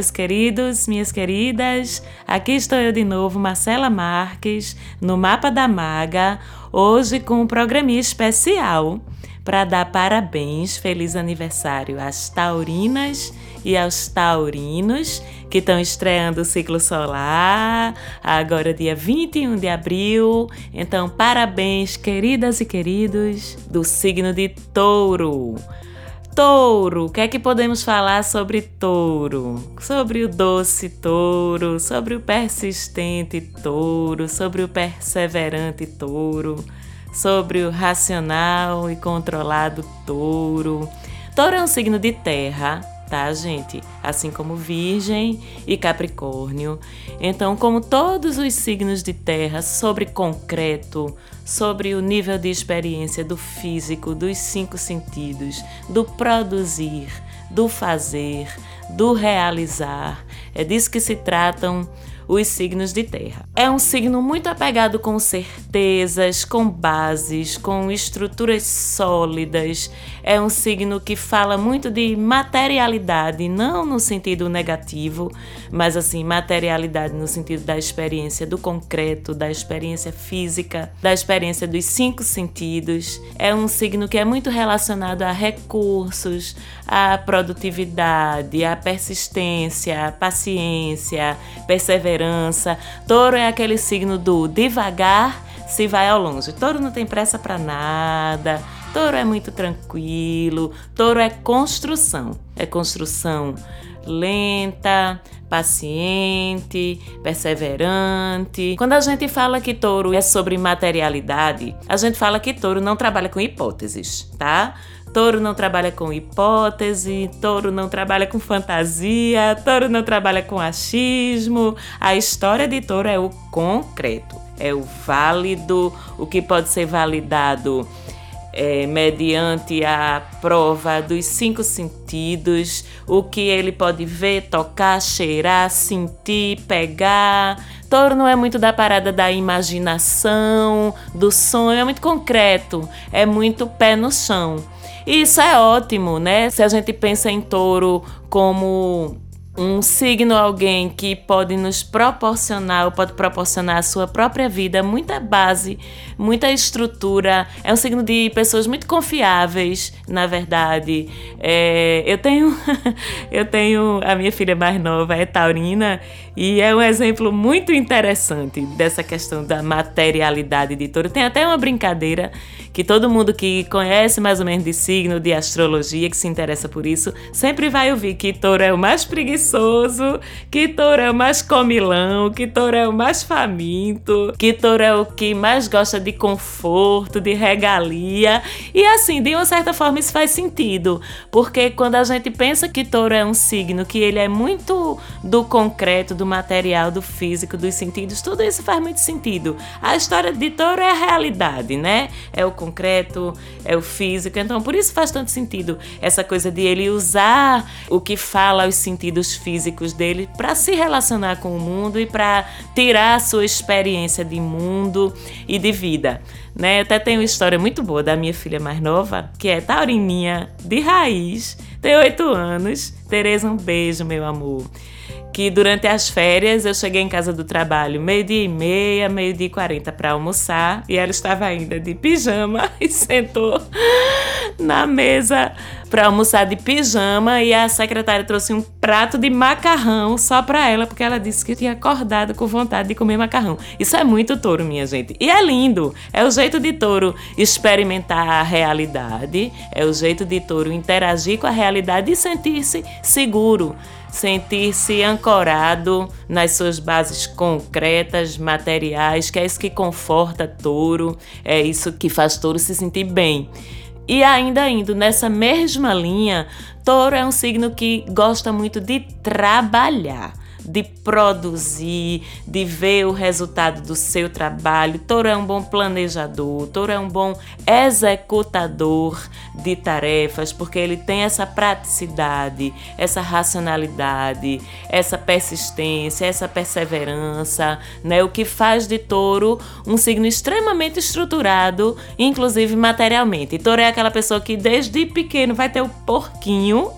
Meus queridos, minhas queridas. Aqui estou eu de novo, Marcela Marques, no Mapa da Maga, hoje com um programinha especial para dar parabéns, feliz aniversário às taurinas e aos taurinos que estão estreando o ciclo solar, agora dia 21 de abril. Então, parabéns, queridas e queridos do signo de Touro. Touro, o que é que podemos falar sobre touro? Sobre o doce touro, sobre o persistente touro, sobre o perseverante touro, sobre o racional e controlado touro. Touro é um signo de terra, tá, gente? Assim como Virgem e Capricórnio. Então, como todos os signos de terra, sobre concreto, sobre o nível de experiência do físico, dos cinco sentidos, do produzir, do fazer, do realizar. É disso que se tratam os signos de terra. É um signo muito apegado com certezas, com bases, com estruturas sólidas. É um signo que fala muito de materialidade, não no sentido negativo, mas assim, materialidade no sentido da experiência do concreto, da experiência física, da experiência dos cinco sentidos. É um signo que é muito relacionado a recursos, a produtividade, a persistência, a paciência, perseverança esperança. Touro é aquele signo do devagar se vai ao longe. Touro não tem pressa para nada. Touro é muito tranquilo. Touro é construção. É construção lenta, paciente, perseverante. Quando a gente fala que touro é sobre materialidade, a gente fala que touro não trabalha com hipóteses, tá? Touro não trabalha com hipótese, touro não trabalha com fantasia, touro não trabalha com achismo. A história de touro é o concreto, é o válido, o que pode ser validado é, mediante a prova dos cinco sentidos, o que ele pode ver, tocar, cheirar, sentir, pegar. Touro não é muito da parada da imaginação, do sonho, é muito concreto, é muito pé no chão. E isso é ótimo, né? Se a gente pensa em touro como um signo, alguém que pode nos proporcionar, ou pode proporcionar a sua própria vida, muita base, muita estrutura. É um signo de pessoas muito confiáveis, na verdade. É, eu tenho, eu tenho a minha filha mais nova é taurina e é um exemplo muito interessante dessa questão da materialidade de touro. Tem até uma brincadeira que todo mundo que conhece mais ou menos de signo, de astrologia, que se interessa por isso, sempre vai ouvir que touro é o mais preguiçoso, que touro é o mais comilão, que touro é o mais faminto, que touro é o que mais gosta de conforto, de regalia. E assim, de uma certa forma isso faz sentido, porque quando a gente pensa que touro é um signo que ele é muito do concreto, do material, do físico, dos sentidos, tudo isso faz muito sentido. A história de touro é a realidade, né? É o concreto, é o físico. Então, por isso faz tanto sentido essa coisa de ele usar o que fala os sentidos físicos dele para se relacionar com o mundo e para tirar a sua experiência de mundo e de vida. Né? Até tenho uma história muito boa da minha filha mais nova, que é taurininha de raiz, tem oito anos. Tereza, um beijo, meu amor que durante as férias eu cheguei em casa do trabalho meio-dia e meia, meio-dia e quarenta para almoçar e ela estava ainda de pijama e sentou na mesa para almoçar de pijama e a secretária trouxe um prato de macarrão só para ela porque ela disse que tinha acordado com vontade de comer macarrão. Isso é muito touro, minha gente. E é lindo. É o jeito de touro experimentar a realidade, é o jeito de touro interagir com a realidade e sentir-se seguro sentir-se ancorado nas suas bases concretas, materiais, que é isso que conforta touro, é isso que faz touro se sentir bem. E ainda indo nessa mesma linha, touro é um signo que gosta muito de trabalhar de produzir, de ver o resultado do seu trabalho. Touro é um bom planejador, Touro é um bom executador de tarefas, porque ele tem essa praticidade, essa racionalidade, essa persistência, essa perseverança, né? O que faz de Touro um signo extremamente estruturado, inclusive materialmente. Touro é aquela pessoa que desde pequeno vai ter o porquinho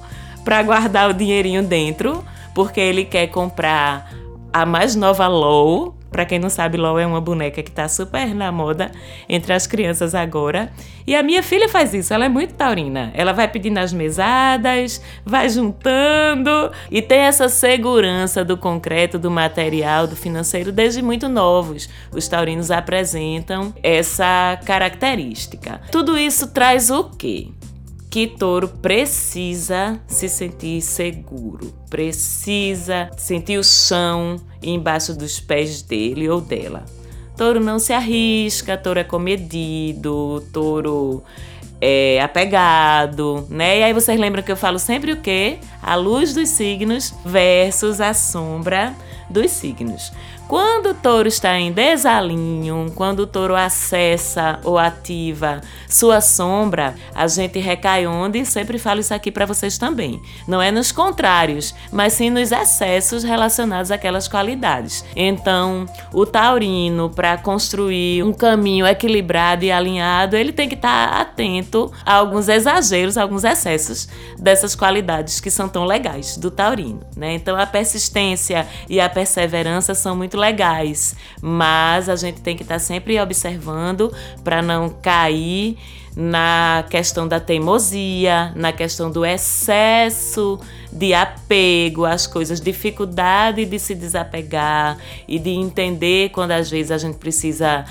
para guardar o dinheirinho dentro, porque ele quer comprar a mais nova LOL. Para quem não sabe, LOL é uma boneca que tá super na moda entre as crianças agora. E a minha filha faz isso, ela é muito taurina. Ela vai pedindo as mesadas, vai juntando e tem essa segurança do concreto, do material, do financeiro desde muito novos. Os taurinos apresentam essa característica. Tudo isso traz o quê? Que touro precisa se sentir seguro, precisa sentir o chão embaixo dos pés dele ou dela. Touro não se arrisca, touro é comedido, touro é apegado, né? E aí vocês lembram que eu falo sempre o quê? A luz dos signos versus a sombra dos signos. Quando o touro está em desalinho, quando o touro acessa ou ativa sua sombra, a gente recai onde? Sempre falo isso aqui para vocês também. Não é nos contrários, mas sim nos excessos relacionados àquelas qualidades. Então, o taurino, para construir um caminho equilibrado e alinhado, ele tem que estar tá atento a alguns exageros, a alguns excessos dessas qualidades que são tão legais do taurino. Né? Então, a persistência e a perseverança são muito legais, mas a gente tem que estar tá sempre observando para não cair na questão da teimosia, na questão do excesso de apego às coisas, dificuldade de se desapegar e de entender quando às vezes a gente precisa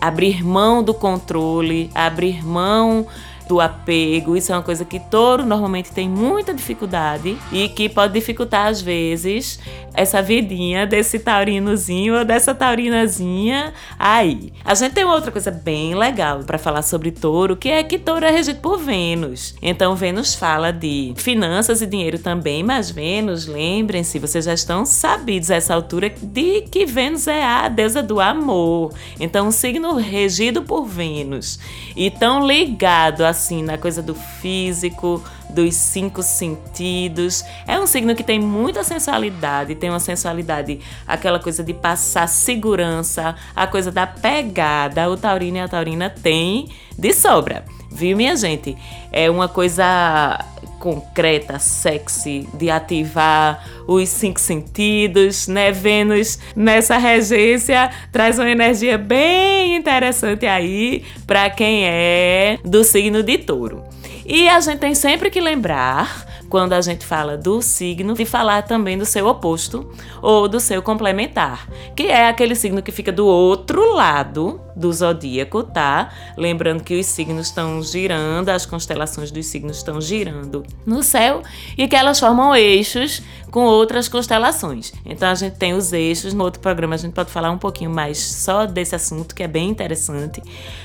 abrir mão do controle, abrir mão do apego. Isso é uma coisa que touro normalmente tem muita dificuldade e que pode dificultar às vezes essa vidinha desse taurinozinho ou dessa taurinazinha aí. A gente tem outra coisa bem legal para falar sobre touro, que é que touro é regido por Vênus. Então Vênus fala de finanças e dinheiro também, mas Vênus, lembrem-se, vocês já estão sabidos a essa altura de que Vênus é a deusa do amor. Então um signo regido por Vênus e tão ligado assim na coisa do físico, dos cinco sentidos. É um signo que tem muita sensualidade, tem uma sensualidade, aquela coisa de passar segurança, a coisa da pegada. O taurino e a taurina tem de sobra. Viu, minha gente? É uma coisa concreta, sexy, de ativar os cinco sentidos, né? Vênus nessa regência traz uma energia bem interessante aí para quem é do signo de touro. E a gente tem sempre que lembrar quando a gente fala do signo, de falar também do seu oposto ou do seu complementar, que é aquele signo que fica do outro lado do zodíaco, tá? Lembrando que os signos estão girando, as constelações dos signos estão girando no céu e que elas formam eixos com outras constelações. Então a gente tem os eixos, no outro programa a gente pode falar um pouquinho mais só desse assunto que é bem interessante.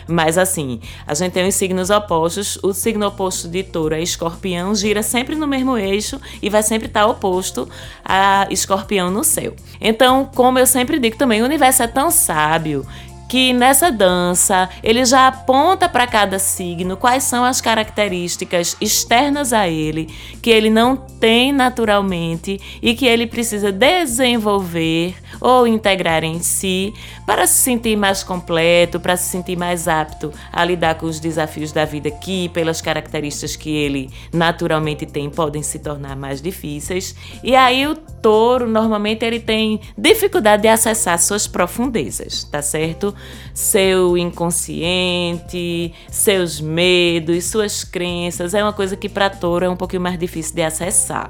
Mas assim, a gente tem os signos opostos, o signo oposto de Touro é Escorpião, gira sempre no mesmo eixo e vai sempre estar oposto a Escorpião no céu. Então, como eu sempre digo também, o universo é tão sábio que nessa dança ele já aponta para cada signo quais são as características externas a ele que ele não tem naturalmente e que ele precisa desenvolver ou integrar em si para se sentir mais completo, para se sentir mais apto a lidar com os desafios da vida que, pelas características que ele naturalmente tem, podem se tornar mais difíceis. E aí o touro normalmente ele tem dificuldade de acessar suas profundezas, tá certo? Seu inconsciente, seus medos, suas crenças, é uma coisa que para touro é um pouquinho mais difícil de acessar.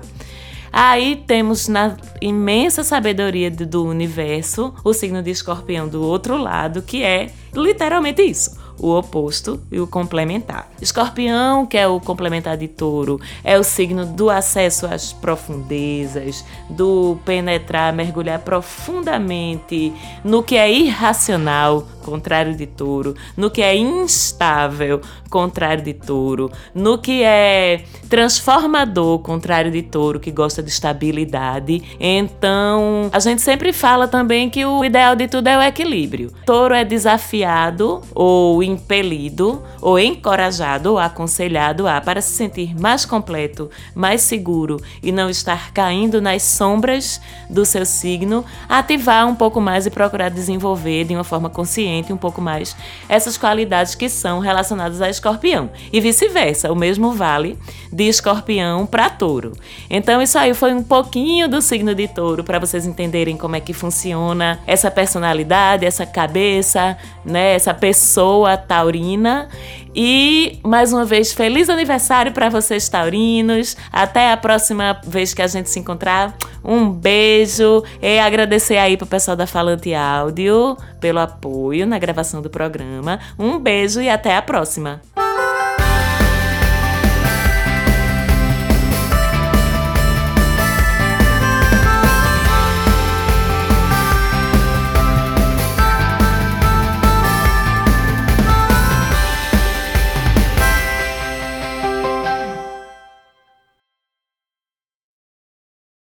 Aí temos na imensa sabedoria do universo o signo de escorpião do outro lado, que é literalmente isso o oposto e o complementar. Escorpião, que é o complementar de touro, é o signo do acesso às profundezas, do penetrar, mergulhar profundamente no que é irracional, contrário de touro, no que é instável, contrário de touro, no que é transformador, contrário de touro, que gosta de estabilidade. Então, a gente sempre fala também que o ideal de tudo é o equilíbrio. Touro é desafiado ou impelido ou encorajado ou aconselhado a, para se sentir mais completo, mais seguro e não estar caindo nas sombras do seu signo, ativar um pouco mais e procurar desenvolver de uma forma consciente consciente um pouco mais essas qualidades que são relacionadas a escorpião. E vice-versa, o mesmo vale de escorpião para touro. Então, isso aí foi um pouquinho do signo de touro para vocês entenderem como é que funciona essa personalidade, essa cabeça, né, essa pessoa taurina. E mais uma vez, feliz aniversário para vocês taurinos. Até a próxima vez que a gente se encontrar. Um beijo e agradecer aí pro pessoal da Falante Áudio pelo apoio na gravação do programa. Um beijo e até a próxima.